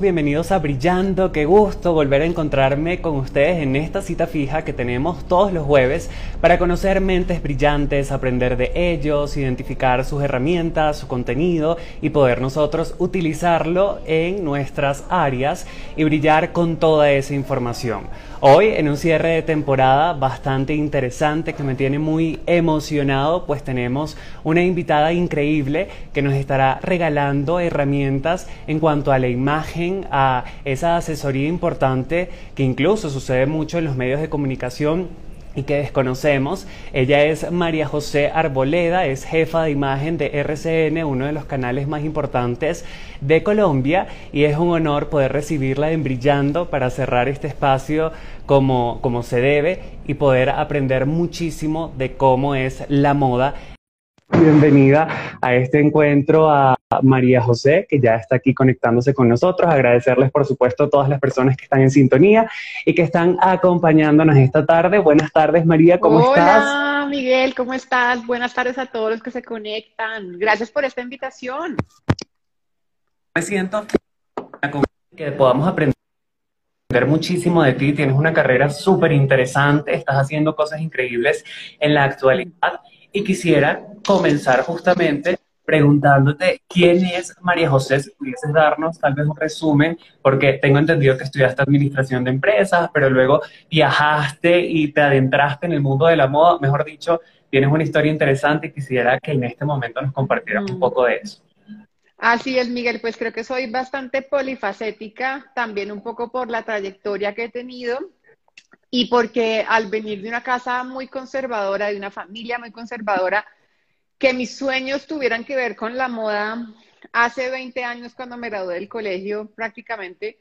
bienvenidos a Brillando, qué gusto volver a encontrarme con ustedes en esta cita fija que tenemos todos los jueves para conocer mentes brillantes, aprender de ellos, identificar sus herramientas, su contenido y poder nosotros utilizarlo en nuestras áreas y brillar con toda esa información. Hoy en un cierre de temporada bastante interesante que me tiene muy emocionado, pues tenemos una invitada increíble que nos estará regalando herramientas en cuanto a la imagen, a esa asesoría importante que incluso sucede mucho en los medios de comunicación y que desconocemos. Ella es María José Arboleda, es jefa de imagen de RCN, uno de los canales más importantes de Colombia, y es un honor poder recibirla en Brillando para cerrar este espacio como, como se debe y poder aprender muchísimo de cómo es la moda Bienvenida a este encuentro a María José, que ya está aquí conectándose con nosotros. Agradecerles, por supuesto, a todas las personas que están en sintonía y que están acompañándonos esta tarde. Buenas tardes, María, ¿cómo estás? Hola, Miguel, ¿cómo estás? Buenas tardes a todos los que se conectan. Gracias por esta invitación. Me siento que podamos aprender muchísimo de ti. Tienes una carrera súper interesante, estás haciendo cosas increíbles en la actualidad y quisiera comenzar justamente preguntándote quién es María José, si pudieses darnos tal vez un resumen, porque tengo entendido que estudiaste administración de empresas, pero luego viajaste y te adentraste en el mundo de la moda, mejor dicho, tienes una historia interesante y quisiera que en este momento nos compartieras un mm. poco de eso. Así es, Miguel, pues creo que soy bastante polifacética, también un poco por la trayectoria que he tenido y porque al venir de una casa muy conservadora, de una familia muy conservadora, que mis sueños tuvieran que ver con la moda hace 20 años cuando me gradué del colegio prácticamente,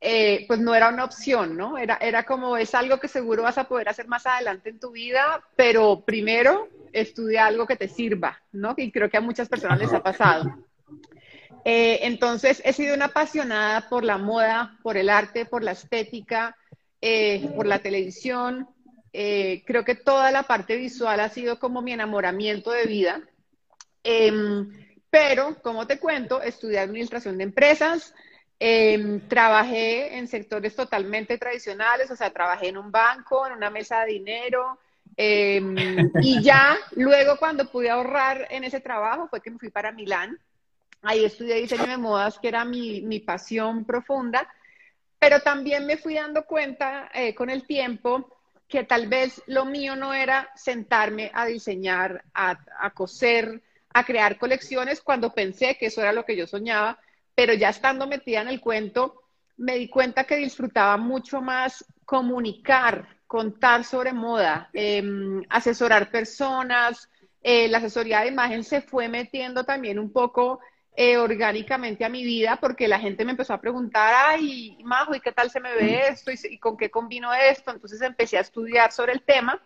eh, pues no era una opción, ¿no? Era, era como, es algo que seguro vas a poder hacer más adelante en tu vida, pero primero estudia algo que te sirva, ¿no? Y creo que a muchas personas les ha pasado. Eh, entonces, he sido una apasionada por la moda, por el arte, por la estética, eh, por la televisión. Eh, creo que toda la parte visual ha sido como mi enamoramiento de vida. Em, pero, como te cuento, estudié administración de empresas, em, trabajé en sectores totalmente tradicionales, o sea, trabajé en un banco, en una mesa de dinero, em, y ya luego cuando pude ahorrar en ese trabajo fue que me fui para Milán. Ahí estudié diseño de modas, que era mi, mi pasión profunda. Pero también me fui dando cuenta eh, con el tiempo que tal vez lo mío no era sentarme a diseñar, a, coser, a crear colecciones cuando pensé que eso era lo que yo soñaba, pero ya estando metida en el cuento, me di cuenta que disfrutaba mucho más comunicar, contar sobre moda, em, asesorar personas. Eh, la asesoría de imagen se fue metiendo también un poco eh, orgánicamente a mi vida porque la gente me empezó a preguntar, ay, Majo, ¿y qué tal se me ve esto? ¿Y, con qué combino esto? Entonces empecé a estudiar sobre el tema.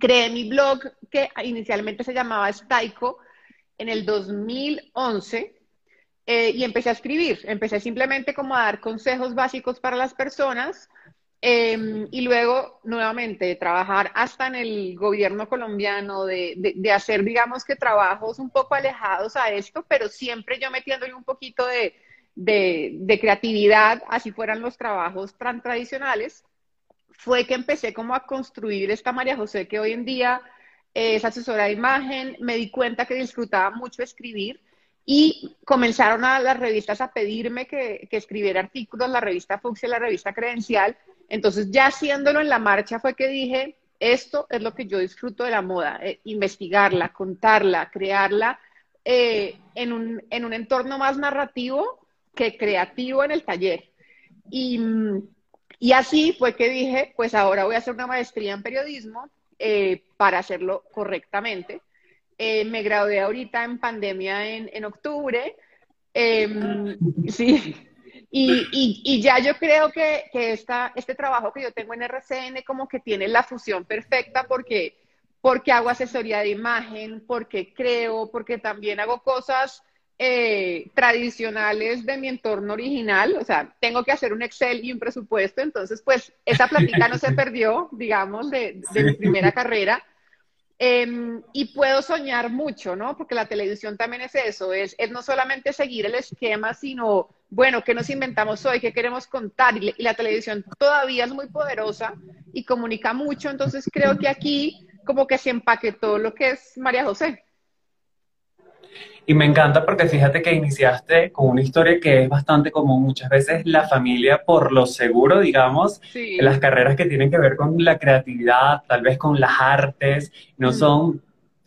Creé mi blog que inicialmente se llamaba Staiko en el 2011 eh, y empecé a escribir. Empecé simplemente como a dar consejos básicos para las personas Em, y luego, nuevamente, trabajar hasta en el gobierno colombiano, de, de, hacer, digamos que trabajos un poco alejados a esto, pero siempre yo metiéndole un poquito de, de creatividad, así fueran los trabajos tan tradicionales, fue que empecé como a construir esta María José que hoy en día es asesora de imagen, me di cuenta que disfrutaba mucho escribir y comenzaron a las revistas a pedirme que, que escribiera artículos, la revista Fuxia, la revista Credencial, entonces, ya haciéndolo en la marcha fue que dije, esto es lo que yo disfruto de la moda, eh, investigarla, contarla, crearla eh, en, un, en, un, entorno más narrativo que creativo en el taller. Y, y, así fue que dije, pues ahora voy a hacer una maestría en periodismo eh, para hacerlo correctamente. me gradué ahorita en pandemia en, en octubre. Em, sí, y, y, ya yo creo que, que esta, este trabajo que yo tengo en RCN como que tiene la fusión perfecta porque, porque hago asesoría de imagen, porque creo, porque también hago cosas eh, tradicionales de mi entorno original, o sea, tengo que hacer un Excel y un presupuesto, entonces pues esa plática no se perdió, digamos, de, de mi primera carrera. Em, y puedo soñar mucho, ¿no? Porque la televisión también es eso, es, es no solamente seguir el esquema, sino, bueno, ¿qué nos inventamos hoy? ¿Qué queremos contar? Y, y la televisión todavía es muy poderosa y comunica mucho, entonces creo que aquí como que se empaquetó lo que es María José. Y me encanta porque fíjate que iniciaste con una historia que es bastante común. Muchas veces la familia, por lo seguro, digamos, las carreras que tienen que ver con la creatividad, tal vez con las artes, no son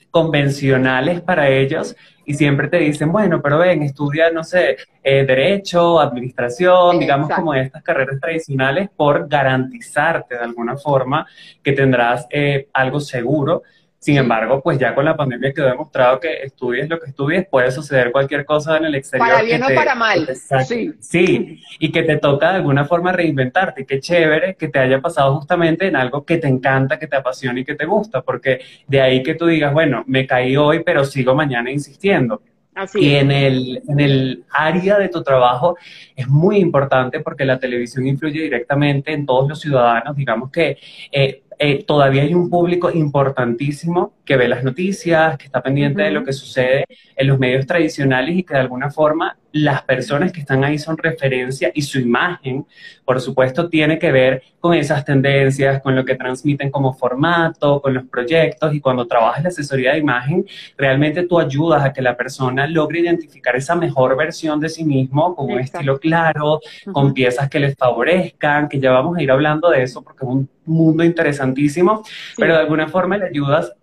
convencionales para ellos y siempre te dicen, bueno, pero ven, estudia, no sé, eh, derecho, administración, digamos como estas carreras tradicionales por garantizarte de alguna forma que tendrás eh, algo seguro sin embargo, pues ya con la pandemia quedó demostrado que estudies lo que estudies, puede suceder cualquier cosa en el exterior. Para bien o para mal. sí. sí, y que te toca de alguna forma reinventarte. Qué chévere que te haya pasado justamente en algo que te encanta, que te apasiona y que te gusta, porque de ahí que tú digas, bueno, me caí hoy, pero sigo mañana insistiendo. Así y en el, en el área de tu trabajo es muy importante porque la televisión influye directamente en todos los ciudadanos. Digamos que eh, eh, todavía hay un público importantísimo que ve las noticias, que está pendiente de lo que sucede en los medios tradicionales y que de alguna forma las personas que están ahí son referencia y su imagen, por supuesto, tiene que ver con esas tendencias, con lo que transmiten como formato, con los proyectos y cuando trabajas la asesoría de imagen, realmente tú ayudas a que la persona logre identificar esa mejor versión de sí mismo con un estilo claro, con piezas que les favorezcan, que ya vamos a ir hablando de eso porque es un mundo interesantísimo, pero de alguna forma le ayudas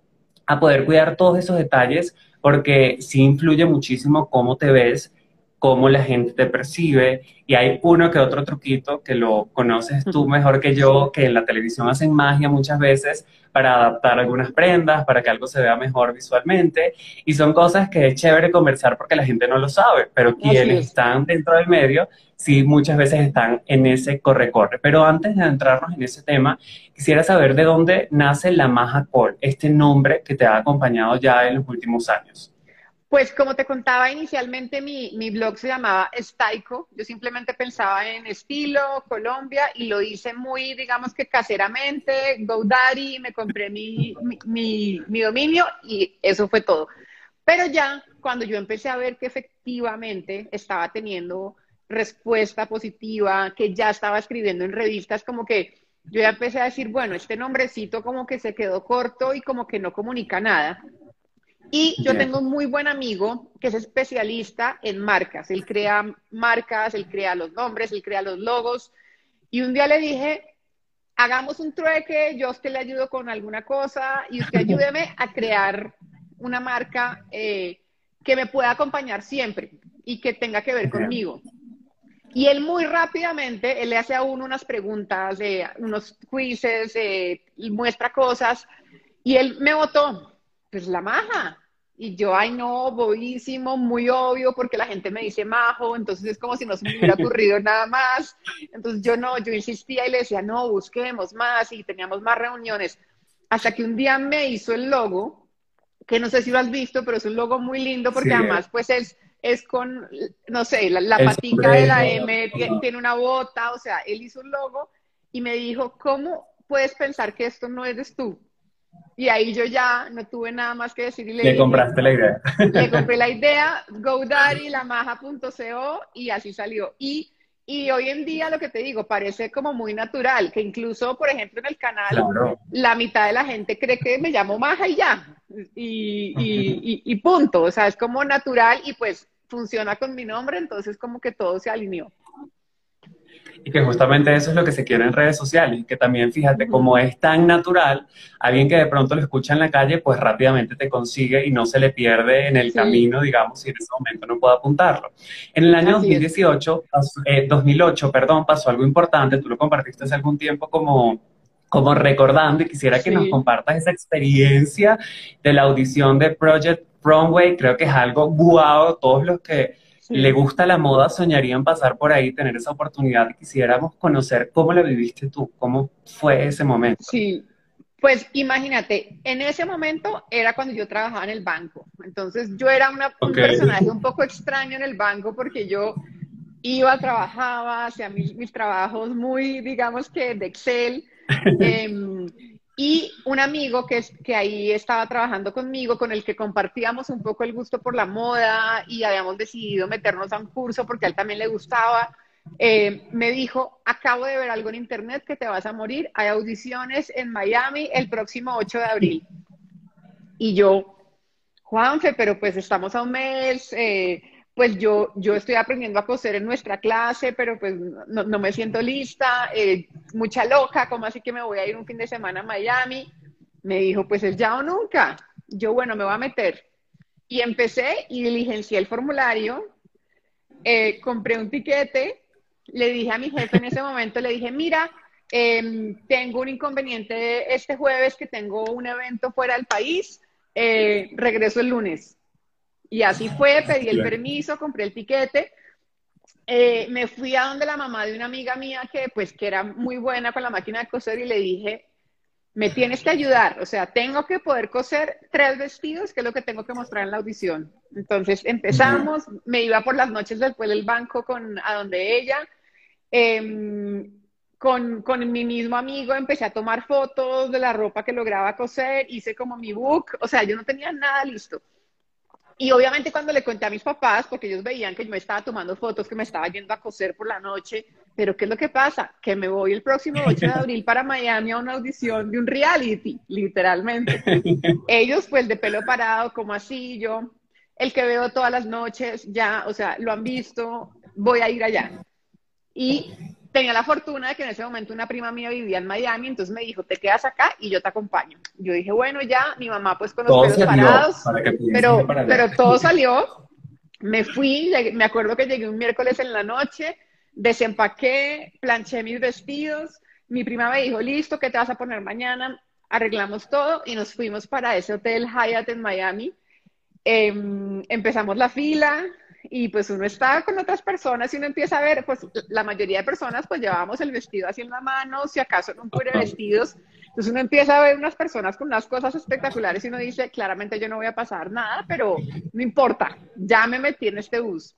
a poder cuidar todos esos detalles porque sí influye muchísimo cómo te ves cómo la gente te percibe y hay uno que otro truquito que lo conoces tú mejor que yo, que en la televisión hacen magia muchas veces para adaptar algunas prendas, para que algo se vea mejor visualmente y son cosas que es chévere conversar porque la gente no lo sabe, pero quienes están dentro del medio sí muchas veces están en ese corre-corre. Pero antes de entrarnos en ese tema, quisiera saber de dónde nace la Maja Col, este nombre que te ha acompañado ya en los últimos años. Pues como te contaba inicialmente, mi, mi, blog se llamaba Staico. Yo simplemente pensaba en estilo, Colombia, y lo hice muy, digamos que caseramente, GoDaddy, me compré mi, mi, mi, dominio y eso fue todo. Pero ya cuando yo empecé a ver que efectivamente estaba teniendo respuesta positiva, que ya estaba escribiendo en revistas, como que yo ya empecé a decir, bueno, este nombrecito como que se quedó corto y como que no comunica nada. Y yo tengo un muy buen amigo que es especialista en marcas. Él crea marcas, él crea los nombres, él crea los logos. Y un día le dije, hagamos un trueque, yo a usted le ayudo con alguna cosa y usted ayúdeme a crear una marca eh, que me pueda acompañar siempre y que tenga que ver conmigo. Y él muy rápidamente, él le hace a uno unas preguntas, unos quizzes, eh, muestra cosas, y él me votó pues la maja. Y yo, ay no, bobísimo, muy obvio, porque la gente me dice majo, entonces es como si no se me hubiera ocurrido nada más. Entonces yo no, yo insistía y le decía, no, busquemos más y teníamos más reuniones. Hasta que un día me hizo el logo, que no sé si lo has visto, pero es un logo muy lindo porque además pues es, es con, no sé, la, la patica de la M, tiene una bota, o sea, él hizo un logo y me dijo, ¿cómo puedes pensar que esto no eres tú? Y ahí yo ya no tuve nada más que decir. Y le, compraste la idea. Le compré la idea, GoDaddy, lamaja.co y así salió. Y, y hoy en día lo que te digo, parece como muy natural, que incluso, por ejemplo, en el canal, la mitad de la gente cree que me llamo Maja y ya. Y, y, y punto. O sea, es como natural y pues funciona con mi nombre, entonces como que todo se alineó y que justamente eso es lo que se quiere en redes sociales, que también fíjate, como es tan natural, alguien que de pronto lo escucha en la calle, pues rápidamente te consigue y no se le pierde en el camino, digamos, si en ese momento no puede apuntarlo. En el año 2018, 2008, eh, perdón, pasó algo importante, tú lo compartiste hace algún tiempo como como recordando y quisiera que nos compartas esa experiencia de la audición de Project Runway, creo que es algo guau, todos los que le gusta la moda, soñarían pasar por ahí, tener esa oportunidad. Quisiéramos conocer cómo la viviste tú, cómo fue ese momento. Sí, pues imagínate, en ese momento era cuando yo trabajaba en el banco. Entonces yo era una, un personaje un poco extraño en el banco porque yo iba, trabajaba, hacía mis, mis trabajos muy, digamos que de Excel. Em, Y un amigo que, que ahí estaba trabajando conmigo, con el que compartíamos un poco el gusto por la moda y habíamos decidido meternos a un curso porque a él también le gustaba, eh, me dijo, acabo de ver algo en internet que te vas a morir, hay audiciones en Miami el próximo 8 de abril. Y yo, Juanfe, pero pues estamos a un mes, eh, pues yo, yo estoy aprendiendo a coser en nuestra clase, pero pues no, me siento lista, eh, mucha loca, ¿cómo así que me voy a ir un fin de semana a Miami? Me dijo, pues es ya o nunca. Yo, bueno, me voy a meter. Y empecé y diligencié el formulario, eh, compré un tiquete, le dije a mi jefe en ese momento, le dije, mira, em, tengo un inconveniente este jueves que tengo un evento fuera del país, eh, regreso el lunes. Y así fue, pedí el permiso, compré el tiquete, eh, me fui a donde la mamá de una amiga mía que pues que era muy buena con la máquina de coser y le dije, me tienes que ayudar, o sea, tengo que poder coser tres vestidos, que es lo que tengo que mostrar en la audición. Entonces empezamos, me iba por las noches después del banco con, a donde ella, em, con, con, mi mismo amigo empecé a tomar fotos de la ropa que lograba coser, hice como mi book, o sea, yo no tenía nada listo. Y obviamente cuando le conté a mis papás, porque ellos veían que yo me estaba tomando fotos, que me estaba yendo a coser por la noche, pero ¿qué es lo que pasa? Que me voy el próximo 8 de abril para Miami a una audición de un reality, literalmente. Ellos pues de pelo parado, como así, yo, el que veo todas las noches, ya, o sea, lo han visto, voy a ir allá. Y tenía la fortuna de que en ese momento una prima mía vivía en Miami, entonces me dijo, te quedas acá y yo te acompaño. Yo dije, bueno, ya, mi mamá pues con los pelos parados, pero, pero todo salió. Me fui, me acuerdo que llegué un miércoles en la noche, desempaqué, planché mis vestidos, mi prima me dijo, listo, ¿qué te vas a poner mañana? Arreglamos todo y nos fuimos para ese hotel Hyatt en Miami. Em, empezamos la fila, y pues uno está con otras personas y uno empieza a ver, pues la mayoría de personas pues llevábamos el vestido así en la mano, si acaso no un de vestidos, entonces uno empieza a ver unas personas con unas cosas espectaculares y uno dice, claramente yo no voy a pasar nada, pero no importa, ya me metí en este bus.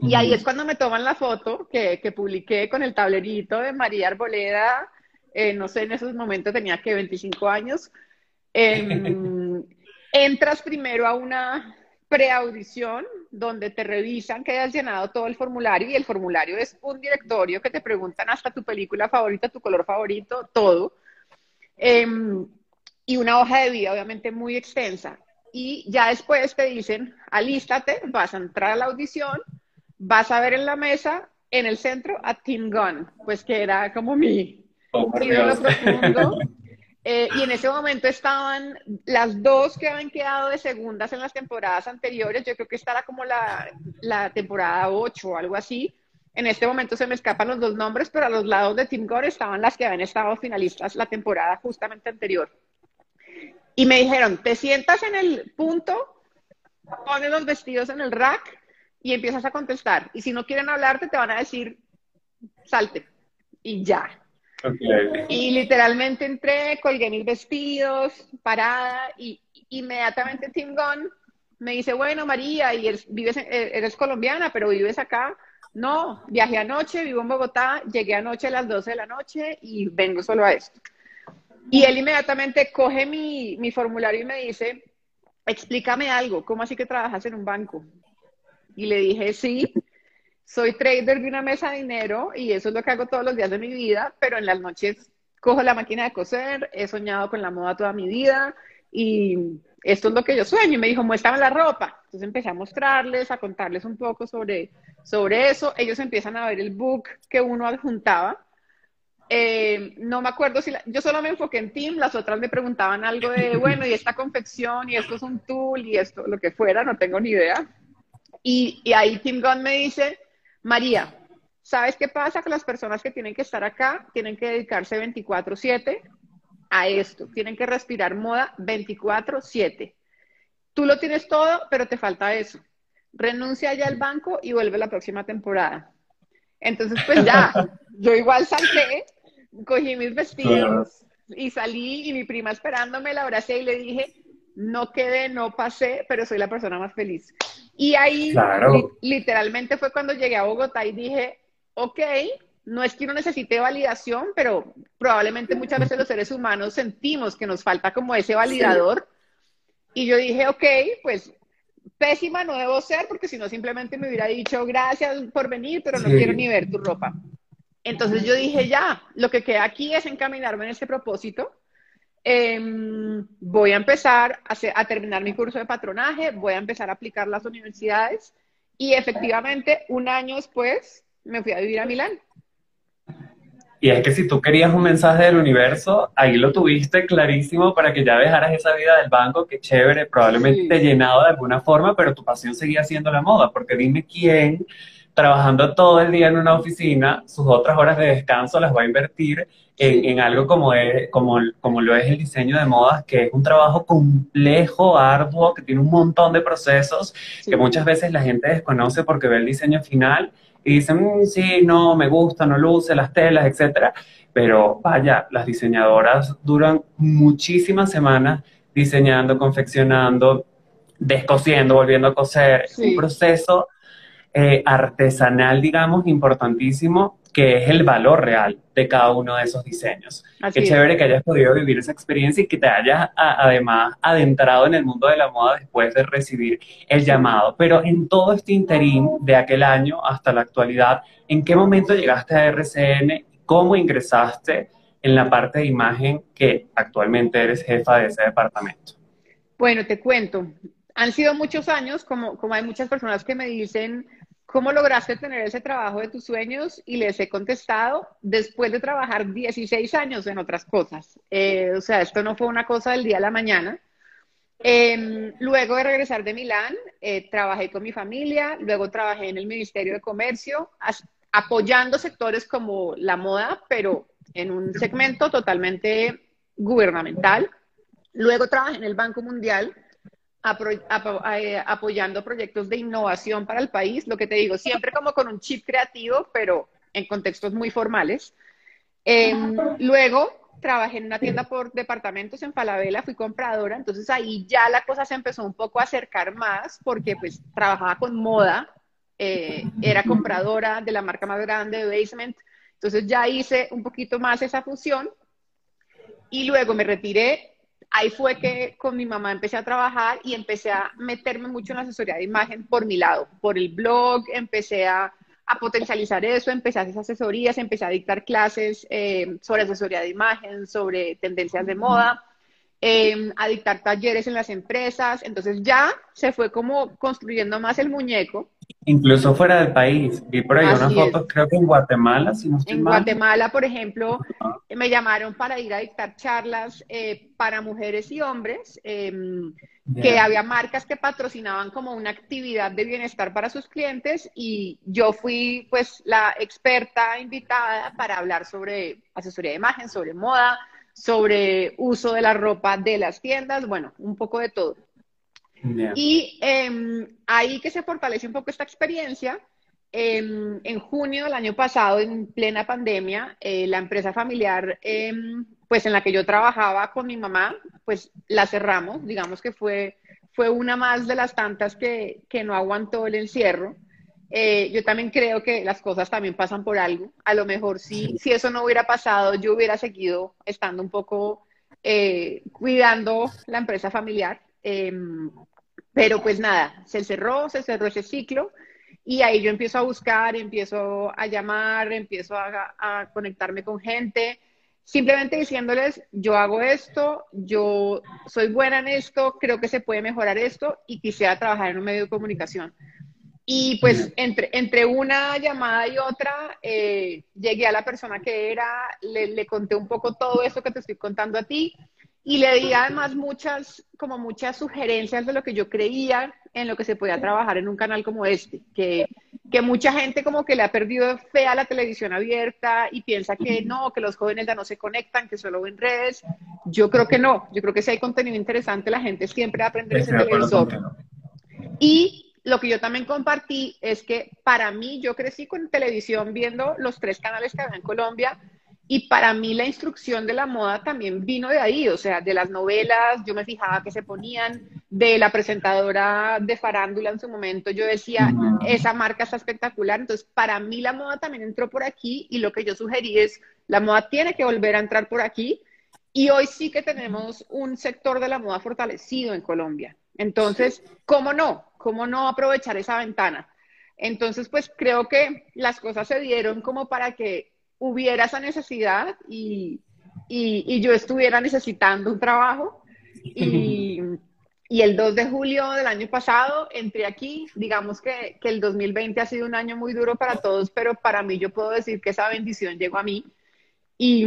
Y ahí es cuando me toman la foto que, que publiqué con el tablerito de María Arboleda, eh, no sé, en esos momentos tenía que 25 años. Em, entras primero a una preaudición donde te revisan que hayas llenado todo el formulario y el formulario es un directorio que te preguntan hasta tu película favorita, tu color favorito, todo. Em, y una hoja de vida obviamente muy extensa. Y ya después te dicen, alístate, vas a entrar a la audición, vas a ver en la mesa, en el centro, a Tim Gunn, pues que era como mi oh, ídolo profundo. Eh, y en ese momento estaban las dos que habían quedado de segundas en las temporadas anteriores. Yo creo que esta era como la, la temporada 8 o algo así. En este momento se me escapan los dos nombres, pero a los lados de Tim Gore estaban las que habían estado finalistas la temporada justamente anterior. Y me dijeron, te sientas en el punto, pones los vestidos en el rack y empiezas a contestar. Y si no quieren hablarte, te van a decir, salte. Y ya. Y literalmente entré, colgué mis vestidos, parada, y inmediatamente Tim Gunn me dice, bueno, María, y eres, vives, eh, eres colombiana, pero vives acá. No, viajé anoche, vivo en Bogotá, llegué anoche a las 12 de la noche y vengo solo a esto. Y él inmediatamente coge mi, mi formulario y me dice, explícame algo, ¿cómo así que trabajas en un banco? Y le dije, sí, soy trader de una mesa de dinero y eso es lo que hago todos los días de mi vida, pero en las noches cojo la máquina de coser, he soñado con la moda toda mi vida y esto es lo que yo sueño. Y me dijo, muéstrame la ropa. Entonces empecé a mostrarles, a contarles un poco sobre, sobre eso. Ellos empiezan a ver el book que uno adjuntaba. Eh, no me acuerdo si yo solo me enfoqué en Tim, las otras me preguntaban algo de, bueno, y esta confección, y esto es un tool, y esto, lo que fuera, no tengo ni idea. Y, y ahí Tim Gunn me dice, María, ¿sabes qué pasa? Que las personas que tienen que estar acá tienen que dedicarse 24/7 a esto, tienen que respirar moda 24/7. Tú lo tienes todo, pero te falta eso. Renuncia ya al banco y vuelve la próxima temporada. Entonces, pues ya, yo igual salté, cogí mis vestidos y salí y mi prima esperándome la abracé y le dije, no quedé, no pasé, pero soy la persona más feliz. Y ahí literalmente fue cuando llegué a Bogotá y dije, ok, no es que uno necesite validación, pero probablemente muchas veces los seres humanos sentimos que nos falta como ese validador. Y yo dije, ok, pues pésima no debo ser, porque si no simplemente me hubiera dicho gracias por venir, pero no quiero ni ver tu ropa. Entonces yo dije, ya, lo que queda aquí es encaminarme en ese propósito. Em, voy a empezar a, a terminar mi curso de patronaje, voy a empezar a aplicar las universidades y efectivamente un año después me fui a vivir a Milán. Y es que si tú querías un mensaje del universo, ahí lo tuviste clarísimo para que ya dejaras esa vida del banco, que chévere, probablemente te llenado de alguna forma, pero tu pasión seguía siendo la moda, porque dime quién, trabajando todo el día en una oficina, sus otras horas de descanso las va a invertir en, algo como, es, como, como lo es el diseño de modas, que es un trabajo complejo, arduo, que tiene un montón de procesos que muchas veces la gente desconoce porque ve el diseño final y dicen, mm, sí, no, me gusta, no luce las telas, etcétera. Pero vaya, las diseñadoras duran muchísimas semanas diseñando, confeccionando, descosiendo, volviendo a coser. Un proceso eh, artesanal, digamos, importantísimo, que es el valor real de cada uno de esos diseños. Qué chévere que hayas podido vivir esa experiencia y que te hayas además adentrado en el mundo de la moda después de recibir el llamado. Pero en todo este interín de aquel año hasta la actualidad, ¿en qué momento llegaste a RCN? ¿Cómo ingresaste en la parte de imagen que actualmente eres jefa de ese departamento? Bueno, te cuento. Han sido muchos años, como, como hay muchas personas que me dicen, ¿Cómo lograste tener ese trabajo de tus sueños? Y les he contestado, después de trabajar 16 años en otras cosas. Eh, o sea, esto no fue una cosa del día a la mañana. Em, luego de regresar de Milán, eh, trabajé con mi familia, luego trabajé en el Ministerio de Comercio, apoyando sectores como la moda, pero en un segmento totalmente gubernamental. Luego trabajé en el Banco Mundial, eh, apoyando proyectos de innovación para el país, lo que te digo, siempre como con un chip creativo, pero en contextos muy formales. Em, luego trabajé en una tienda por departamentos en Falabella, fui compradora, entonces ahí ya la cosa se empezó un poco a acercar más porque pues trabajaba con moda, eh, era compradora de la marca más grande de Basement, entonces ya hice un poquito más esa fusión y luego me retiré ahí fue que con mi mamá empecé a trabajar y empecé a meterme mucho en la asesoría de imagen por mi lado, por el blog, empecé a, potencializar eso, empecé a hacer asesorías, empecé a dictar clases eh, sobre asesoría de imagen, sobre tendencias de moda, eh, a dictar talleres en las empresas, entonces ya se fue como construyendo más el muñeco. Incluso fuera del país. Vi por ahí unas fotos, creo que en Guatemala, si no estoy En Guatemala, por ejemplo, me llamaron para ir a dictar charlas eh, para mujeres y hombres, em, que había marcas que patrocinaban como una actividad de bienestar para sus clientes y yo fui pues la experta invitada para hablar sobre asesoría de imagen, sobre moda, sobre uso de la ropa de las tiendas, bueno, un poco de todo. Y em, ahí que se fortalece un poco esta experiencia, em, en junio del año pasado, en plena pandemia, eh, la empresa familiar, em, pues en la que yo trabajaba con mi mamá, pues la cerramos, digamos que fue, fue una más de las tantas que, que no aguantó el encierro. Eh, yo también creo que las cosas también pasan por algo. A lo mejor si, si eso no hubiera pasado, yo hubiera seguido estando un poco eh, cuidando la empresa familiar. Pero pues nada, se cerró, se cerró ese ciclo y ahí yo empiezo a buscar, empiezo a llamar, empiezo a, conectarme con gente, simplemente diciéndoles, yo hago esto, yo soy buena en esto, creo que se puede mejorar esto y quisiera trabajar en un medio de comunicación. Y pues entre, entre una llamada y otra, eh, llegué a la persona que era, le, le, conté un poco todo eso que te estoy contando a ti y le di además muchas, como muchas sugerencias de lo que yo creía en lo que se podía trabajar en un canal como este, que, que mucha gente como que le ha perdido fe a la televisión abierta y piensa que no, que los jóvenes ya no se conectan, que solo ven redes. Yo creo que no, yo creo que si hay contenido interesante, la gente siempre va a aprender ese televisor. Y lo que yo también compartí es que para mí yo crecí con televisión viendo los tres canales que había en Colombia Y para mí la instrucción de la moda también vino de ahí, o sea, de las novelas, yo me fijaba que se ponían, de la presentadora de farándula en su momento, yo decía, esa marca está espectacular, entonces para mí la moda también entró por aquí y lo que yo sugerí es, la moda tiene que volver a entrar por aquí y hoy sí que tenemos un sector de la moda fortalecido en Colombia. Entonces, ¿cómo no? ¿Cómo no aprovechar esa ventana? Entonces, pues creo que las cosas se dieron como para que hubiera esa necesidad y, yo estuviera necesitando un trabajo. Y, el 2 de julio del año pasado entré aquí. Digamos que, que, el 2020 ha sido un año muy duro para todos, pero para mí yo puedo decir que esa bendición llegó a mí. Y,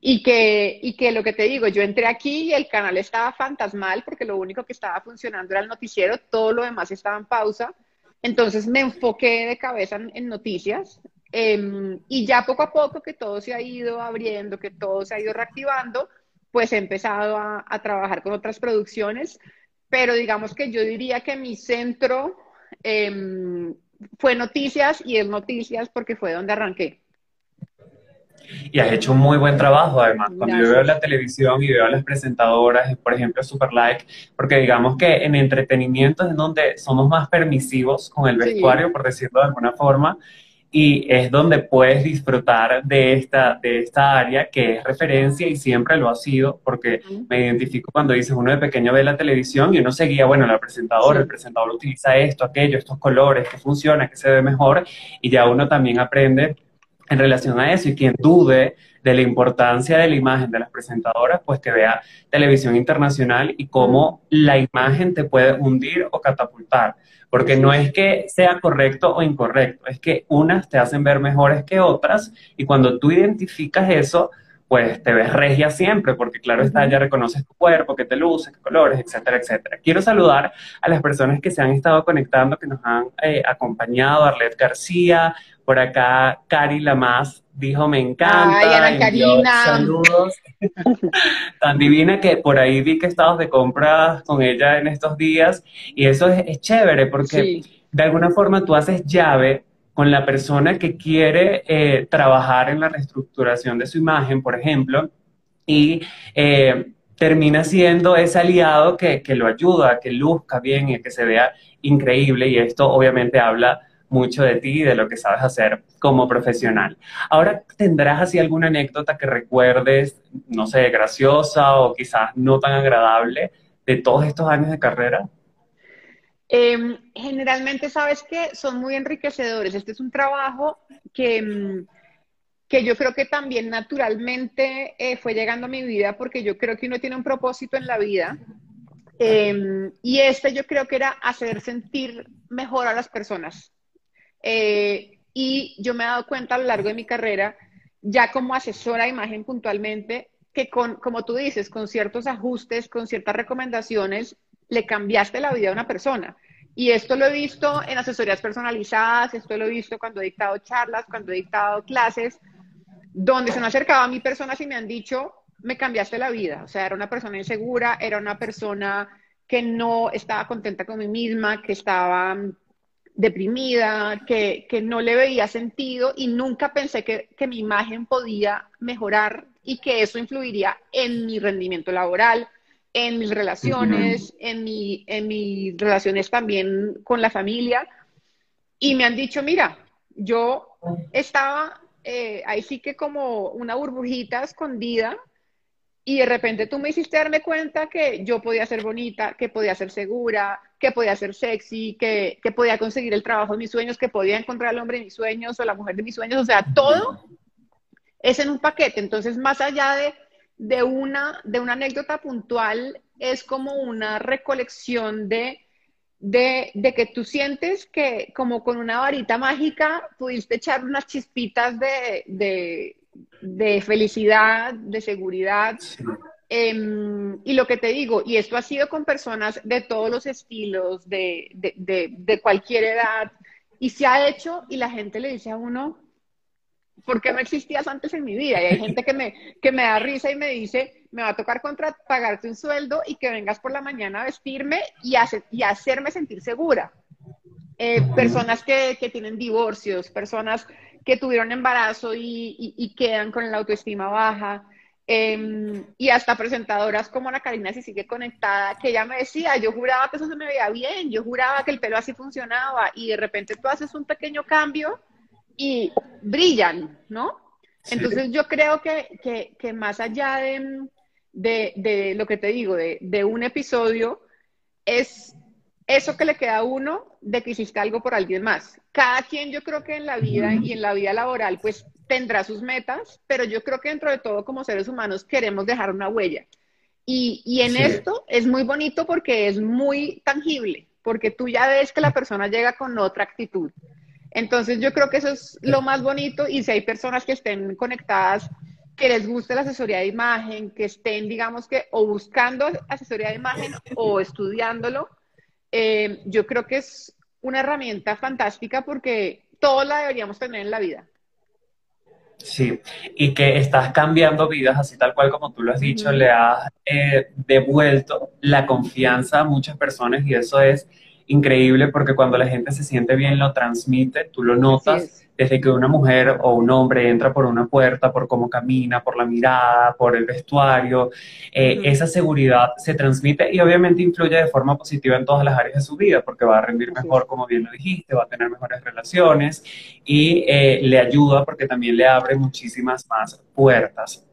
y, que, y que lo que te digo, yo entré aquí y el canal estaba fantasmal porque lo único que estaba funcionando era el noticiero, todo lo demás estaba en pausa. Entonces me enfoqué de cabeza en, noticias em, y ya poco a poco que todo se ha ido abriendo, que todo se ha ido reactivando, pues he empezado a, trabajar con otras producciones, pero digamos que yo diría que mi centro em, fue noticias y es noticias porque fue donde arranqué. Y has hecho un muy buen trabajo, además. Cuando yo veo la televisión y veo a las presentadoras, por ejemplo, Super Like, porque digamos que en entretenimiento es donde somos más permisivos con el vestuario, por decirlo de alguna forma, y es donde puedes disfrutar de esta, de esta área que es referencia y siempre lo ha sido, porque me identifico cuando dices uno de pequeño ve la televisión y uno seguía, bueno, la presentadora, el presentador utiliza esto, aquello, estos colores, que funciona, que se ve mejor, y ya uno también aprende en relación a eso y quien dude de la importancia de la imagen de las presentadoras, pues que vea televisión internacional y cómo la imagen te puede hundir o catapultar. Porque no es que sea correcto o incorrecto, es que unas te hacen ver mejores que otras y cuando tú identificas eso, pues te ves regia siempre, porque claro está, ya reconoces tu cuerpo, que te luces, qué colores, etcétera, etcétera. Quiero saludar a las personas que se han estado conectando, que nos han eh, acompañado, Arlet García, por acá, Cari Lamas dijo, me encanta. Ay, Ana Karina. Saludos. Tan divina que por ahí vi que estabas de compras con ella en estos días y eso es, chévere porque de alguna forma tú haces llave con la persona que quiere eh, trabajar en la reestructuración de su imagen, por ejemplo, y eh, termina siendo ese aliado que, que lo ayuda, que luzca bien y que se vea increíble y esto obviamente habla mucho de ti y de lo que sabes hacer como profesional. Ahora, ¿tendrás así alguna anécdota que recuerdes, no sé, graciosa o quizás no tan agradable de todos estos años de carrera? Em, generalmente, sabes que son muy enriquecedores. Este es un trabajo que, em, que yo creo que también naturalmente eh, fue llegando a mi vida porque yo creo que uno tiene un propósito en la vida. Em, y este yo creo que era hacer sentir mejor a las personas. Eh, y yo me he dado cuenta a lo largo de mi carrera, ya como asesora de imagen puntualmente, que con, como tú dices, con ciertos ajustes, con ciertas recomendaciones, le cambiaste la vida a una persona. Y esto lo he visto en asesorías personalizadas, esto lo he visto cuando he dictado charlas, cuando he dictado clases, donde se han acercado a mí personas y me han dicho, me cambiaste la vida. O sea, era una persona insegura, era una persona que no estaba contenta con mí misma, que estaba deprimida, que, no le veía sentido y nunca pensé que, mi imagen podía mejorar y que eso influiría en mi rendimiento laboral, en mis relaciones, en, mi, en mis relaciones también con la familia. Y me han dicho, mira, yo estaba eh, ahí sí que como una burbujita escondida y de repente tú me hiciste darme cuenta que yo podía ser bonita, que podía ser segura, que podía ser sexy, que, que podía conseguir el trabajo de mis sueños, que podía encontrar al hombre de mis sueños o la mujer de mis sueños. O sea, todo es en un paquete. Entonces, más allá de, de, una, de una anécdota puntual, es como una recolección de, de, de, que tú sientes que como con una varita mágica pudiste echar unas chispitas de, de felicidad, de seguridad. Em, y lo que te digo, y esto ha sido con personas de todos los estilos, de, de, cualquier edad, y se ha hecho y la gente le dice a uno, ¿por qué no existías antes en mi vida? Y hay gente que me, que me da risa y me dice, me va a tocar contra, pagarte un sueldo y que vengas por la mañana a vestirme y, y hacerme sentir segura. Eh, personas que, que, tienen divorcios, personas que tuvieron embarazo y, quedan con la autoestima baja. Em, y hasta presentadoras como la Karina si sigue conectada, que ella me decía, yo juraba que eso se me veía bien, yo juraba que el pelo así funcionaba y de repente tú haces un pequeño cambio y brillan, ¿no? Entonces yo creo que, que, más allá de, de, de, lo que te digo, de, de un episodio, es eso que le queda a uno de que hiciste algo por alguien más. Cada quien yo creo que en la vida y en la vida laboral pues tendrá sus metas, pero yo creo que dentro de todo como seres humanos queremos dejar una huella. Y, y en esto es muy bonito porque es muy tangible, porque tú ya ves que la persona llega con otra actitud. Entonces yo creo que eso es lo más bonito y si hay personas que estén conectadas, que les guste la asesoría de imagen, que estén, digamos que, o buscando asesoría de imagen o estudiándolo, eh, yo creo que es una herramienta fantástica porque todos la deberíamos tener en la vida. Sí, y que estás cambiando vidas, así tal cual como tú lo has dicho, le has eh, devuelto la confianza a muchas personas y eso es increíble porque cuando la gente se siente bien lo transmite, tú lo notas desde que una mujer o un hombre entra por una puerta, por cómo camina, por la mirada, por el vestuario, eh, esa seguridad se transmite y obviamente influye de forma positiva en todas las áreas de su vida porque va a rendir mejor, como bien lo dijiste, va a tener mejores relaciones y eh, le ayuda porque también le abre muchísimas más puertas.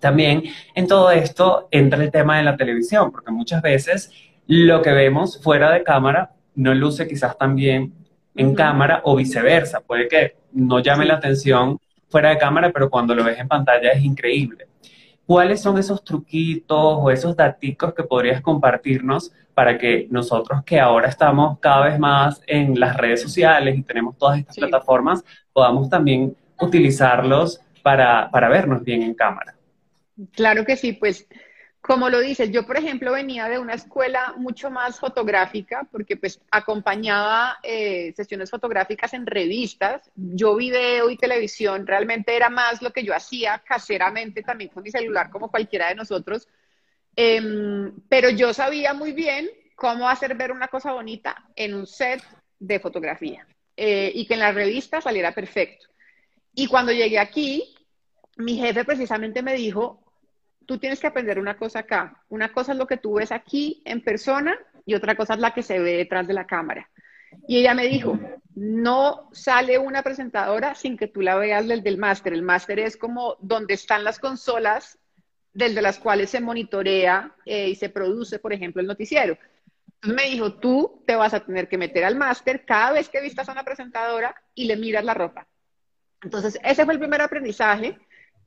También en todo esto entra el tema de la televisión, porque muchas veces lo que vemos fuera de cámara no luce quizás tan bien en cámara o viceversa. Puede que no llame la atención fuera de cámara, pero cuando lo ves en pantalla es increíble. ¿Cuáles son esos truquitos o esos daticos que podrías compartirnos para que nosotros que ahora estamos cada vez más en las redes sociales y tenemos todas estas plataformas, podamos también utilizarlos para, para vernos bien en cámara? Claro que sí, pues como lo dices, yo por ejemplo venía de una escuela mucho más fotográfica porque pues acompañaba eh, sesiones fotográficas en revistas, yo video y televisión, realmente era más lo que yo hacía caseramente también con mi celular como cualquiera de nosotros, em, pero yo sabía muy bien cómo hacer ver una cosa bonita en un set de fotografía eh, y que en la revista saliera perfecto. Y cuando llegué aquí, mi jefe precisamente me dijo, tú tienes que aprender una cosa acá. Una cosa es lo que tú ves aquí en persona y otra cosa es la que se ve detrás de la cámara. Y ella me dijo, no sale una presentadora sin que tú la veas desde el máster. El máster es como donde están las consolas desde las cuales se monitorea eh, y se produce, por ejemplo, el noticiero. Entonces me dijo, tú te vas a tener que meter al máster cada vez que vistas a una presentadora y le miras la ropa. Entonces, ese fue el primer aprendizaje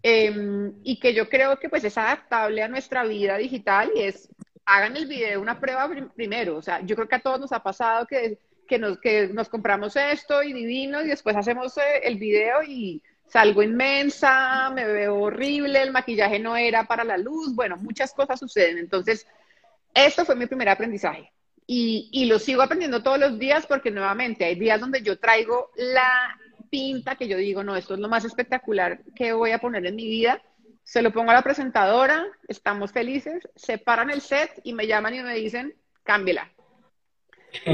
Em, y que yo creo que pues es adaptable a nuestra vida digital y es, hagan el video una prueba primero, o sea, yo creo que a todos nos ha pasado que, que, nos, que nos compramos esto y divino y después hacemos eh, el video y salgo inmensa, me veo horrible, el maquillaje no era para la luz, bueno, muchas cosas suceden, entonces, esto fue mi primer aprendizaje. Y, y lo sigo aprendiendo todos los días porque nuevamente hay días donde yo traigo la pinta que yo digo, no, esto es lo más espectacular que voy a poner en mi vida. Se lo pongo a la presentadora, estamos felices, se paran el set y me llaman y me dicen, cámbiela.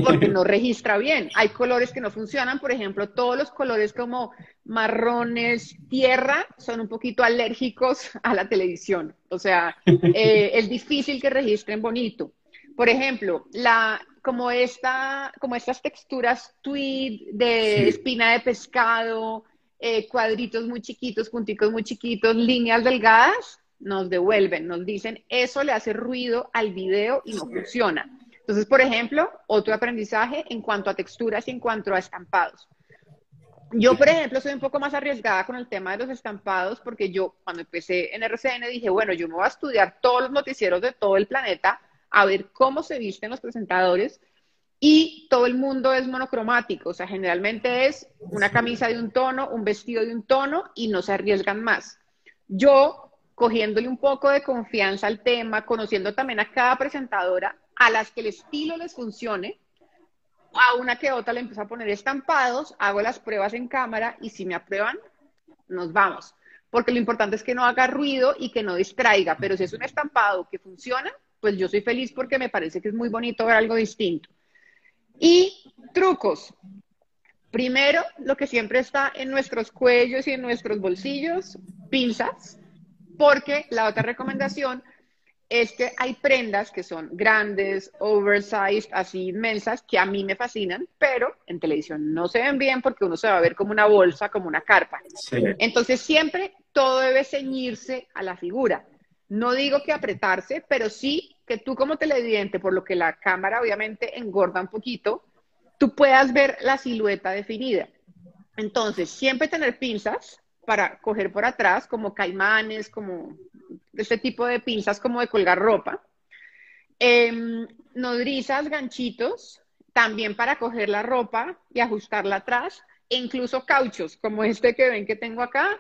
Porque no registra bien. Hay colores que no funcionan, por ejemplo, todos los colores como marrones, tierra, son un poquito alérgicos a la televisión. O sea, eh, es difícil que registren bonito. Por ejemplo, la, como, esta, como estas texturas tweed de espina de pescado, eh, cuadritos muy chiquitos, punticos muy chiquitos, líneas delgadas, nos devuelven, nos dicen, eso le hace ruido al video y no funciona. Entonces, por ejemplo, otro aprendizaje en cuanto a texturas y en cuanto a estampados. Yo, por ejemplo, soy un poco más arriesgada con el tema de los estampados porque yo cuando empecé en RCN dije, bueno, yo me voy a estudiar todos los noticieros de todo el planeta a ver cómo se visten los presentadores y todo el mundo es monocromático, o sea, generalmente es una camisa de un tono, un vestido de un tono y no se arriesgan más. Yo, cogiéndole un poco de confianza al tema, conociendo también a cada presentadora, a las que el estilo les funcione, a una que otra le empiezo a poner estampados, hago las pruebas en cámara y si me aprueban, nos vamos. Porque lo importante es que no haga ruido y que no distraiga, pero si es un estampado que funciona, pues yo soy feliz porque me parece que es muy bonito ver algo distinto. Y trucos. Primero, lo que siempre está en nuestros cuellos y en nuestros bolsillos, pinzas, porque la otra recomendación es que hay prendas que son grandes, oversized, así inmensas, que a mí me fascinan, pero en televisión no se ven bien porque uno se va a ver como una bolsa, como una carpa. Entonces siempre todo debe ceñirse a la figura. No digo que apretarse, pero sí que tú como televidente, por lo que la cámara obviamente engorda un poquito, tú puedas ver la silueta definida. Entonces, siempre tener pinzas para coger por atrás, como caimanes, como este tipo de pinzas como de colgar ropa. Em, nodrizas, ganchitos, también para coger la ropa y ajustarla atrás, e incluso cauchos, como este que ven que tengo acá.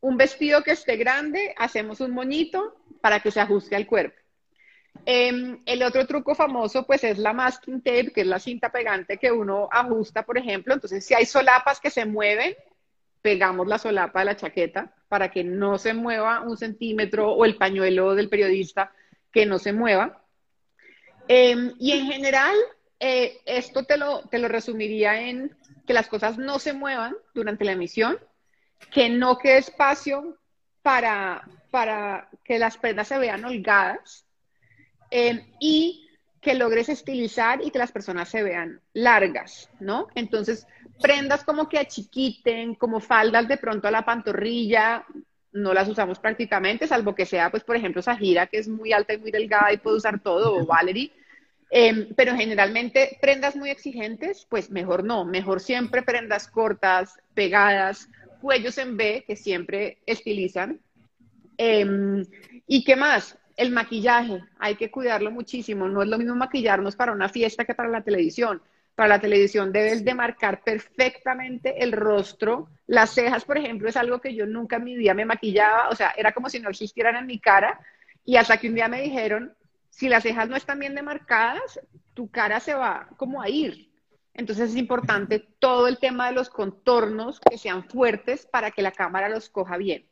Un vestido que esté grande, hacemos un moñito para que se ajuste al cuerpo. Em, el otro truco famoso, pues, es la masking tape, que es la cinta pegante que uno ajusta, por ejemplo. Entonces, si hay solapas que se mueven, pegamos la solapa de la chaqueta para que no se mueva un centímetro o el pañuelo del periodista que no se mueva. Em, y en general, eh, esto te lo, te lo resumiría en que las cosas no se muevan durante la emisión, que no quede espacio para, para que las prendas se vean holgadas em, y que logres estilizar y que las personas se vean largas, ¿no? Entonces, prendas como que achiquiten, como faldas de pronto a la pantorrilla, no las usamos prácticamente, salvo que sea, pues, por ejemplo, Sahira, que es muy alta y muy delgada y puede usar todo, o Valerie. Em, pero generalmente prendas muy exigentes, pues mejor no, mejor siempre prendas cortas, pegadas, cuellos en B, que siempre estilizan. Em, ¿Y qué más? El maquillaje, hay que cuidarlo muchísimo, no es lo mismo maquillarnos para una fiesta que para la televisión para la televisión debes de marcar perfectamente el rostro. Las cejas, por ejemplo, es algo que yo nunca en mi vida me maquillaba, o sea, era como si no existieran en mi cara. Y hasta que un día me dijeron, si las cejas no están bien demarcadas, tu cara se va como a ir. Entonces es importante todo el tema de los contornos que sean fuertes para que la cámara los coja bien.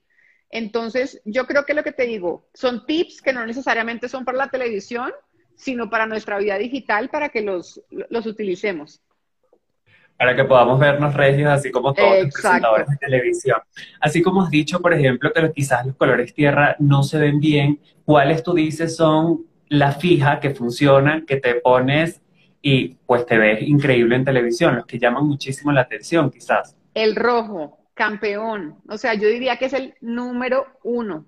Entonces, yo creo que lo que te digo son tips que no necesariamente son para la televisión, sino para nuestra vida digital, para que los, los utilicemos. Para que podamos vernos regios, así como todos los presentadores de televisión. Así como has dicho, por ejemplo, que quizás los colores tierra no se ven bien, ¿cuáles tú dices son la fija que funciona, que te pones y pues te ves increíble en televisión, los que llaman muchísimo la atención quizás? El rojo, campeón. O sea, yo diría que es el número uno.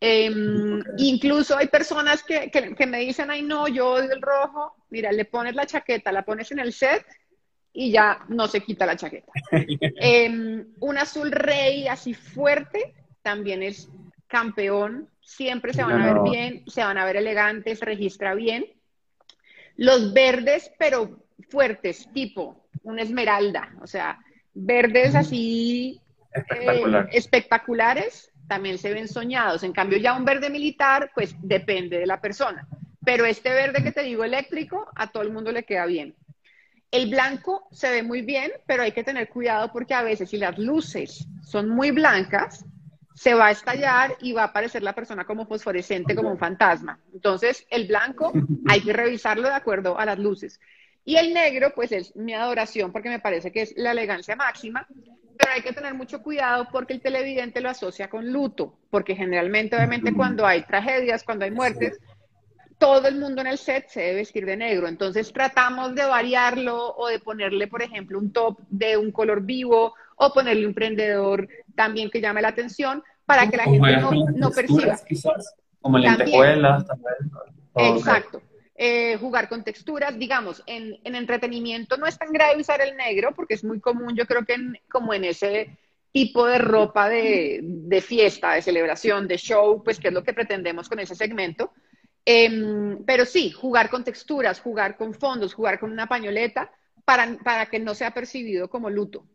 Em, incluso hay personas que, me dicen, ay no, yo odio el rojo, mira, le pones la chaqueta, la pones en el set y ya no se quita la chaqueta. Em, un azul rey así fuerte también es campeón, siempre se van a ver bien, se van a ver elegantes, se registra bien. Los verdes, pero fuertes, tipo una esmeralda, o sea, verdes así eh, espectaculares también se ven soñados. En cambio, ya un verde militar, pues depende de la persona. Pero este verde que te digo eléctrico, a todo el mundo le queda bien. El blanco se ve muy bien, pero hay que tener cuidado porque a veces si las luces son muy blancas, se va a estallar y va a aparecer la persona como fosforescente, como un fantasma. Entonces, el blanco hay que revisarlo de acuerdo a las luces. Y el negro, pues es mi adoración porque me parece que es la elegancia máxima pero hay que tener mucho cuidado porque el televidente lo asocia con luto, porque generalmente, obviamente, cuando hay tragedias, cuando hay muertes, todo el mundo en el set se debe vestir de negro. Entonces tratamos de variarlo o de ponerle, por ejemplo, un top de un color vivo o ponerle un prendedor también que llame la atención para que la gente no, no perciba. Quizás, como lentejuelas también. Exacto. Eh, jugar con texturas. Digamos, en, entretenimiento no es tan grave usar el negro porque es muy común, yo creo que como en ese tipo de ropa de, fiesta, de celebración, de show, pues que es lo que pretendemos con ese segmento. Em, pero sí, jugar con texturas, jugar con fondos, jugar con una pañoleta para, para que no sea percibido como luto.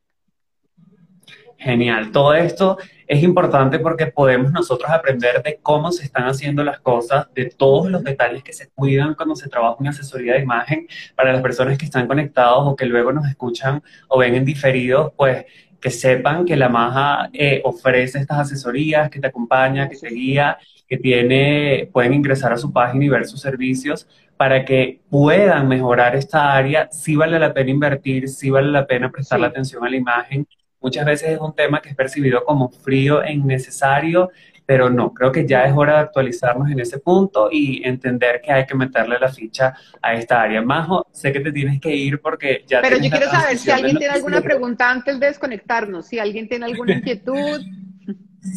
Genial. Todo esto es importante porque podemos nosotros aprender de cómo se están haciendo las cosas, de todos los detalles que se cuidan cuando se trabaja una asesoría de imagen para las personas que están conectados o que luego nos escuchan o ven en diferidos, pues que sepan que la Maja eh, ofrece estas asesorías, que te acompaña, que te guía, que tiene, pueden ingresar a su página y ver sus servicios para que puedan mejorar esta área, sí vale la pena invertir, sí vale la pena prestar la atención a la imagen. Muchas veces es un tema que es percibido como frío e innecesario, pero no, creo que ya es hora de actualizarnos en ese punto y entender que hay que meterle la ficha a esta área. Majo, sé que te tienes que ir porque ya... Pero yo quiero saber si alguien tiene alguna pregunta antes de desconectarnos, si alguien tiene alguna inquietud.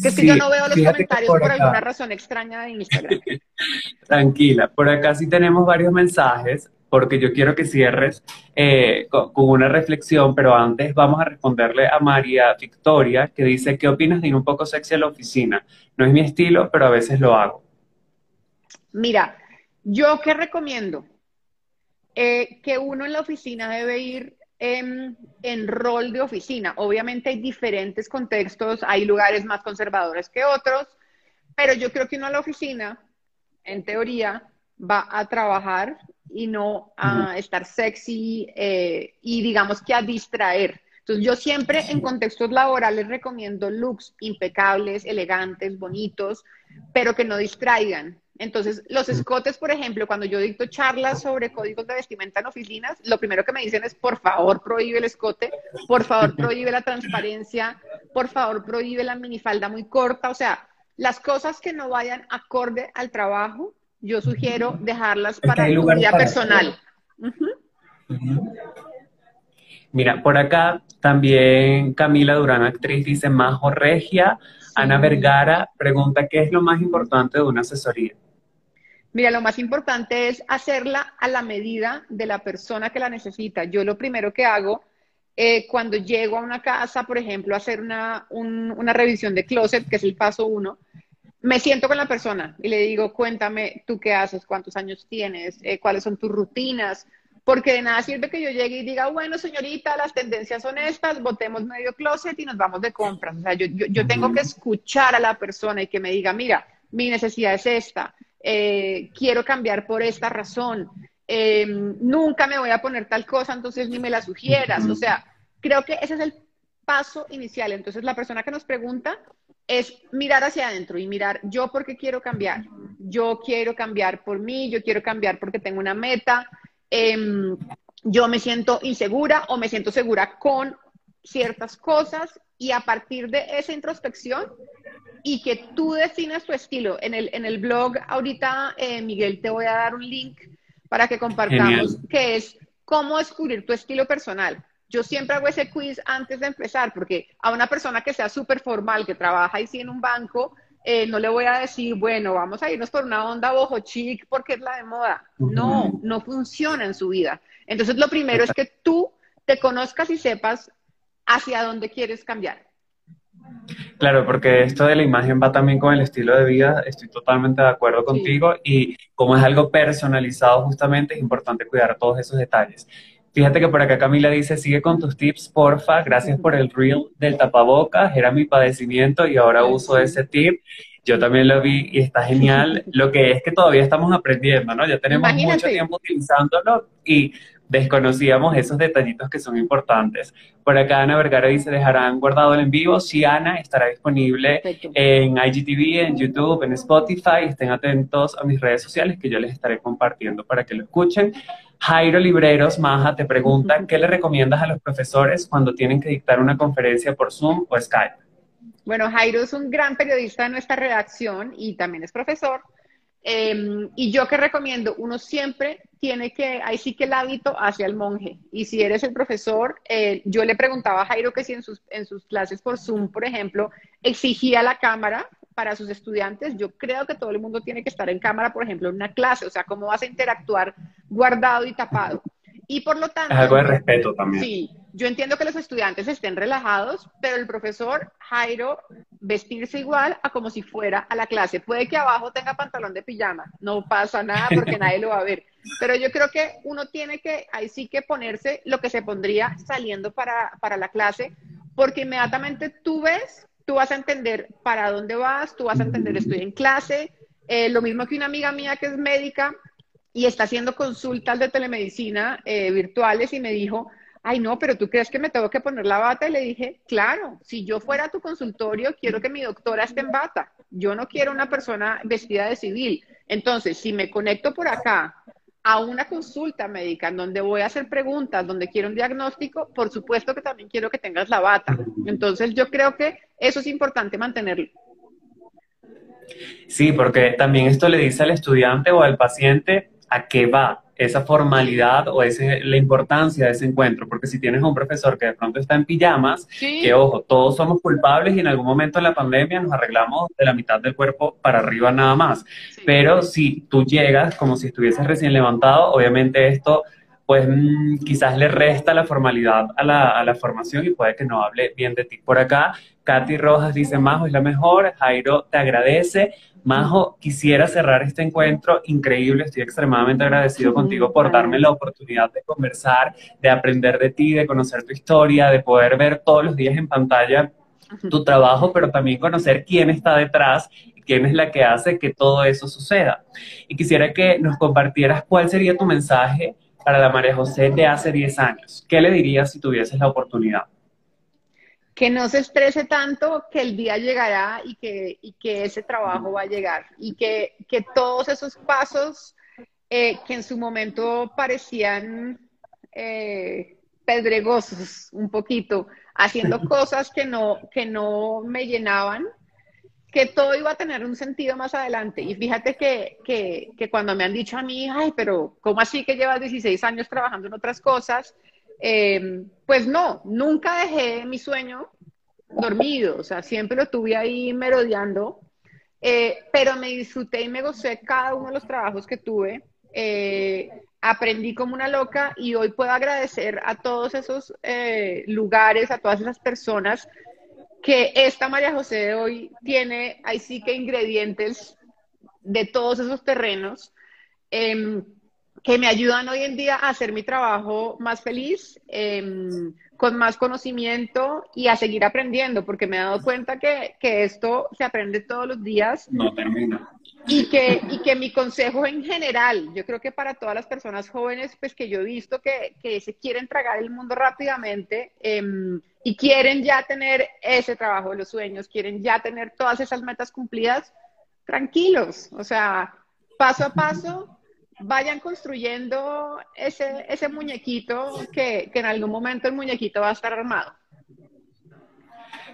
Que si yo no veo los comentarios por, alguna razón extraña de Instagram. Tranquila, por acá sí tenemos varios mensajes porque yo quiero que cierres eh, con, una reflexión, pero antes vamos a responderle a María Victoria, que dice, ¿qué opinas de ir un poco sexy a la oficina? No es mi estilo, pero a veces lo hago. Mira, yo qué recomiendo? Eh, que uno en la oficina debe ir en, en, rol de oficina. Obviamente hay diferentes contextos, hay lugares más conservadores que otros, pero yo creo que uno en la oficina, en teoría, va a trabajar y no a estar sexy eh, y digamos que a distraer. Entonces yo siempre en contextos laborales recomiendo looks impecables, elegantes, bonitos, pero que no distraigan. Entonces, los escotes, por ejemplo, cuando yo dicto charlas sobre códigos de vestimenta en oficinas, lo primero que me dicen es, por favor, prohíbe el escote, por favor, prohíbe la transparencia, por favor, prohíbe la minifalda muy corta. O sea, las cosas que no vayan acorde al trabajo, yo sugiero dejarlas para tu vida personal. Mira, por acá también Camila Durán, actriz, dice Majo Regia. Ana Vergara pregunta, ¿qué es lo más importante de una asesoría? Mira, lo más importante es hacerla a la medida de la persona que la necesita. Yo lo primero que hago eh, cuando llego a una casa, por ejemplo, a hacer una, una revisión de closet, que es el paso uno, me siento con la persona y le digo, cuéntame tú qué haces, cuántos años tienes, eh, cuáles son tus rutinas, porque de nada sirve que yo llegue y diga, bueno, señorita, las tendencias son estas, botemos medio closet y nos vamos de compras. O sea, yo, yo, tengo que escuchar a la persona y que me diga, mira, mi necesidad es esta, eh, quiero cambiar por esta razón, eh, nunca me voy a poner tal cosa, entonces ni me la sugieras. O sea, creo que ese es el paso inicial. Entonces, la persona que nos pregunta es mirar hacia adentro y mirar yo porque quiero cambiar. Yo quiero cambiar por mí, yo quiero cambiar porque tengo una meta. Em, yo me siento insegura o me siento segura con ciertas cosas y a partir de esa introspección y que tú definas tu estilo. En el, en el blog ahorita, eh, Miguel, te voy a dar un link para que compartamos, que es cómo descubrir tu estilo personal. Yo siempre hago ese quiz antes de empezar, porque a una persona que sea súper formal, que trabaja ahí sí en un banco, eh, no le voy a decir, bueno, vamos a irnos por una onda bojo chic porque es la de moda. No, no funciona en su vida. Entonces, lo primero es que tú te conozcas y sepas hacia dónde quieres cambiar. Claro, porque esto de la imagen va también con el estilo de vida, estoy totalmente de acuerdo contigo y como es algo personalizado justamente es importante cuidar todos esos detalles. Fíjate que por acá Camila dice, sigue con tus tips, porfa, gracias por el reel del tapabocas, era mi padecimiento y ahora uso ese tip. Yo también lo vi y está genial. Lo que es que todavía estamos aprendiendo, ¿no? Ya tenemos mucho tiempo utilizándolo y desconocíamos esos detallitos que son importantes. Por acá Ana Vergara dice, dejarán guardado el en vivo. Sí, Ana, estará disponible en IGTV, en YouTube, en Spotify. Estén atentos a mis redes sociales que yo les estaré compartiendo para que lo escuchen. Jairo Libreros Maja te pregunta, ¿qué le recomiendas a los profesores cuando tienen que dictar una conferencia por Zoom o Skype? Bueno, Jairo es un gran periodista de nuestra redacción y también es profesor. Em, y yo que recomiendo, uno siempre tiene que, ahí sí que el hábito hacia el monje. Y si eres el profesor, eh, yo le preguntaba a Jairo que si en sus, en sus clases por Zoom, por ejemplo, exigía la cámara para sus estudiantes, yo creo que todo el mundo tiene que estar en cámara, por ejemplo, en una clase, o sea, cómo vas a interactuar guardado y tapado. Y por lo tanto... Es algo de respeto también. Sí, yo entiendo que los estudiantes estén relajados, pero el profesor Jairo vestirse igual a como si fuera a la clase. Puede que abajo tenga pantalón de pijama, no pasa nada porque nadie lo va a ver. Pero yo creo que uno tiene que, ahí sí que ponerse lo que se pondría saliendo para, para la clase, porque inmediatamente tú ves tú vas a entender para dónde vas, tú vas a entender, estoy en clase, eh, lo mismo que una amiga mía que es médica y está haciendo consultas de telemedicina eh, virtuales y me dijo, ay no, pero tú crees que me tengo que poner la bata y le dije, claro, si yo fuera a tu consultorio, quiero que mi doctora esté en bata, yo no quiero una persona vestida de civil. Entonces, si me conecto por acá a una consulta médica, en donde voy a hacer preguntas, donde quiero un diagnóstico, por supuesto que también quiero que tengas la bata. Entonces yo creo que eso es importante mantenerlo. Sí, porque también esto le dice al estudiante o al paciente a qué va esa formalidad o ese, la importancia de ese encuentro, porque si tienes un profesor que de pronto está en pijamas, que ojo, todos somos culpables y en algún momento en la pandemia nos arreglamos de la mitad del cuerpo para arriba nada más, pero si tú llegas como si estuvieses recién levantado, obviamente esto pues mm, quizás le resta la formalidad a la, a la, formación y puede que no hable bien de ti. Por acá, Katy Rojas dice, Majo es la mejor, Jairo te agradece. Majo, quisiera cerrar este encuentro increíble, estoy extremadamente agradecido contigo por darme la oportunidad de conversar, de aprender de ti, de conocer tu historia, de poder ver todos los días en pantalla tu trabajo, pero también conocer quién está detrás quién es la que hace que todo eso suceda. Y quisiera que nos compartieras cuál sería tu mensaje para la María José de hace 10 años? ¿Qué le dirías si tuvieses la oportunidad? Que no se estrese tanto, que el día llegará y que, que ese trabajo va a llegar. Y que, todos esos pasos eh, que en su momento parecían eh, pedregosos un poquito, haciendo cosas que no, que no me llenaban, que todo iba a tener un sentido más adelante. Y fíjate que, que, que, cuando me han dicho a mí, ay, pero ¿cómo así que llevas 16 años trabajando en otras cosas? Eh, pues no, nunca dejé mi sueño dormido, o sea, siempre lo tuve ahí merodeando, eh, pero me disfruté y me gocé cada uno de los trabajos que tuve. Eh, aprendí como una loca y hoy puedo agradecer a todos esos lugares, a todas esas personas que esta María José de hoy tiene, ahí sí que ingredientes de todos esos terrenos em, que me ayudan hoy en día a hacer mi trabajo más feliz, em, con más conocimiento y a seguir aprendiendo, porque me he dado cuenta que, que esto se aprende todos los días. No termina. Y que, y que mi consejo en general, yo creo que para todas las personas jóvenes, pues que yo he visto que, que se quieren tragar el mundo rápidamente em, y quieren ya tener ese trabajo de los sueños, quieren ya tener todas esas metas cumplidas, tranquilos, o sea, paso a paso, vayan construyendo ese, ese muñequito que, que en algún momento el muñequito va a estar armado.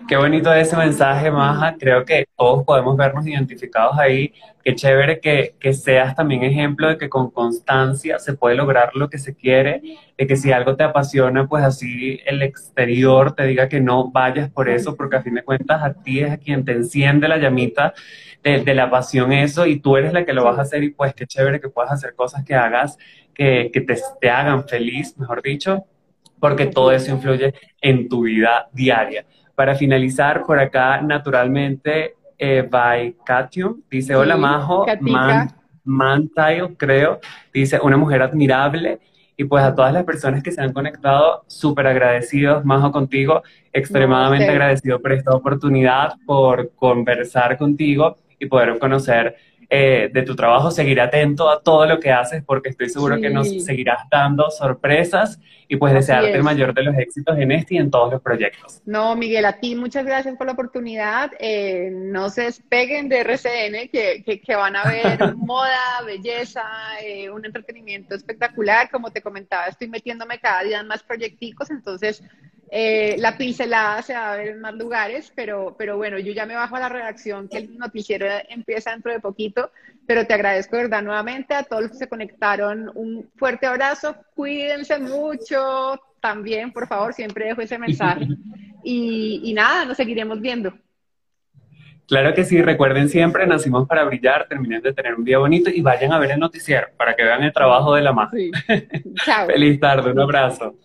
Qué bonito ese mensaje, Maja. Creo que todos podemos vernos identificados ahí. Qué chévere que, que, seas también ejemplo de que con constancia se puede lograr lo que se quiere, de que si algo te apasiona, pues así el exterior te diga que no vayas por eso, porque a fin de cuentas a ti es a quien te enciende la llamita de, de la pasión eso y tú eres la que lo vas a hacer y pues qué chévere que puedas hacer cosas que hagas, que, que te, te hagan feliz, mejor dicho, porque todo eso influye en tu vida diaria. Para finalizar, por acá, naturalmente, eh, by Katium, dice, hola Majo, Man, creo, dice, una mujer admirable. Y pues a todas las personas que se han conectado, súper agradecidos, Majo, contigo, extremadamente agradecido por esta oportunidad, por conversar contigo y poder conocer eh, de tu trabajo, seguiré atento a todo lo que haces porque estoy seguro que nos seguirás dando sorpresas y pues desearte el mayor de los éxitos en este y en todos los proyectos. No, Miguel, a ti muchas gracias por la oportunidad. Eh, no se despeguen de RCN, que, que, van a ver moda, belleza, eh, un entretenimiento espectacular. Como te comentaba, estoy metiéndome cada día en más proyecticos, entonces eh, la pincelada se va a ver en más lugares, pero, pero bueno, yo ya me bajo a la redacción que el noticiero empieza dentro de poquito, pero te agradezco, ¿verdad? Nuevamente a todos los que se conectaron, un fuerte abrazo, cuídense mucho también, por favor, siempre dejo ese mensaje. Y, y nada, nos seguiremos viendo. Claro que sí, recuerden siempre, nacimos para brillar, terminen de tener un día bonito y vayan a ver el noticiero para que vean el trabajo de la madre. Chao. Feliz tarde, un abrazo.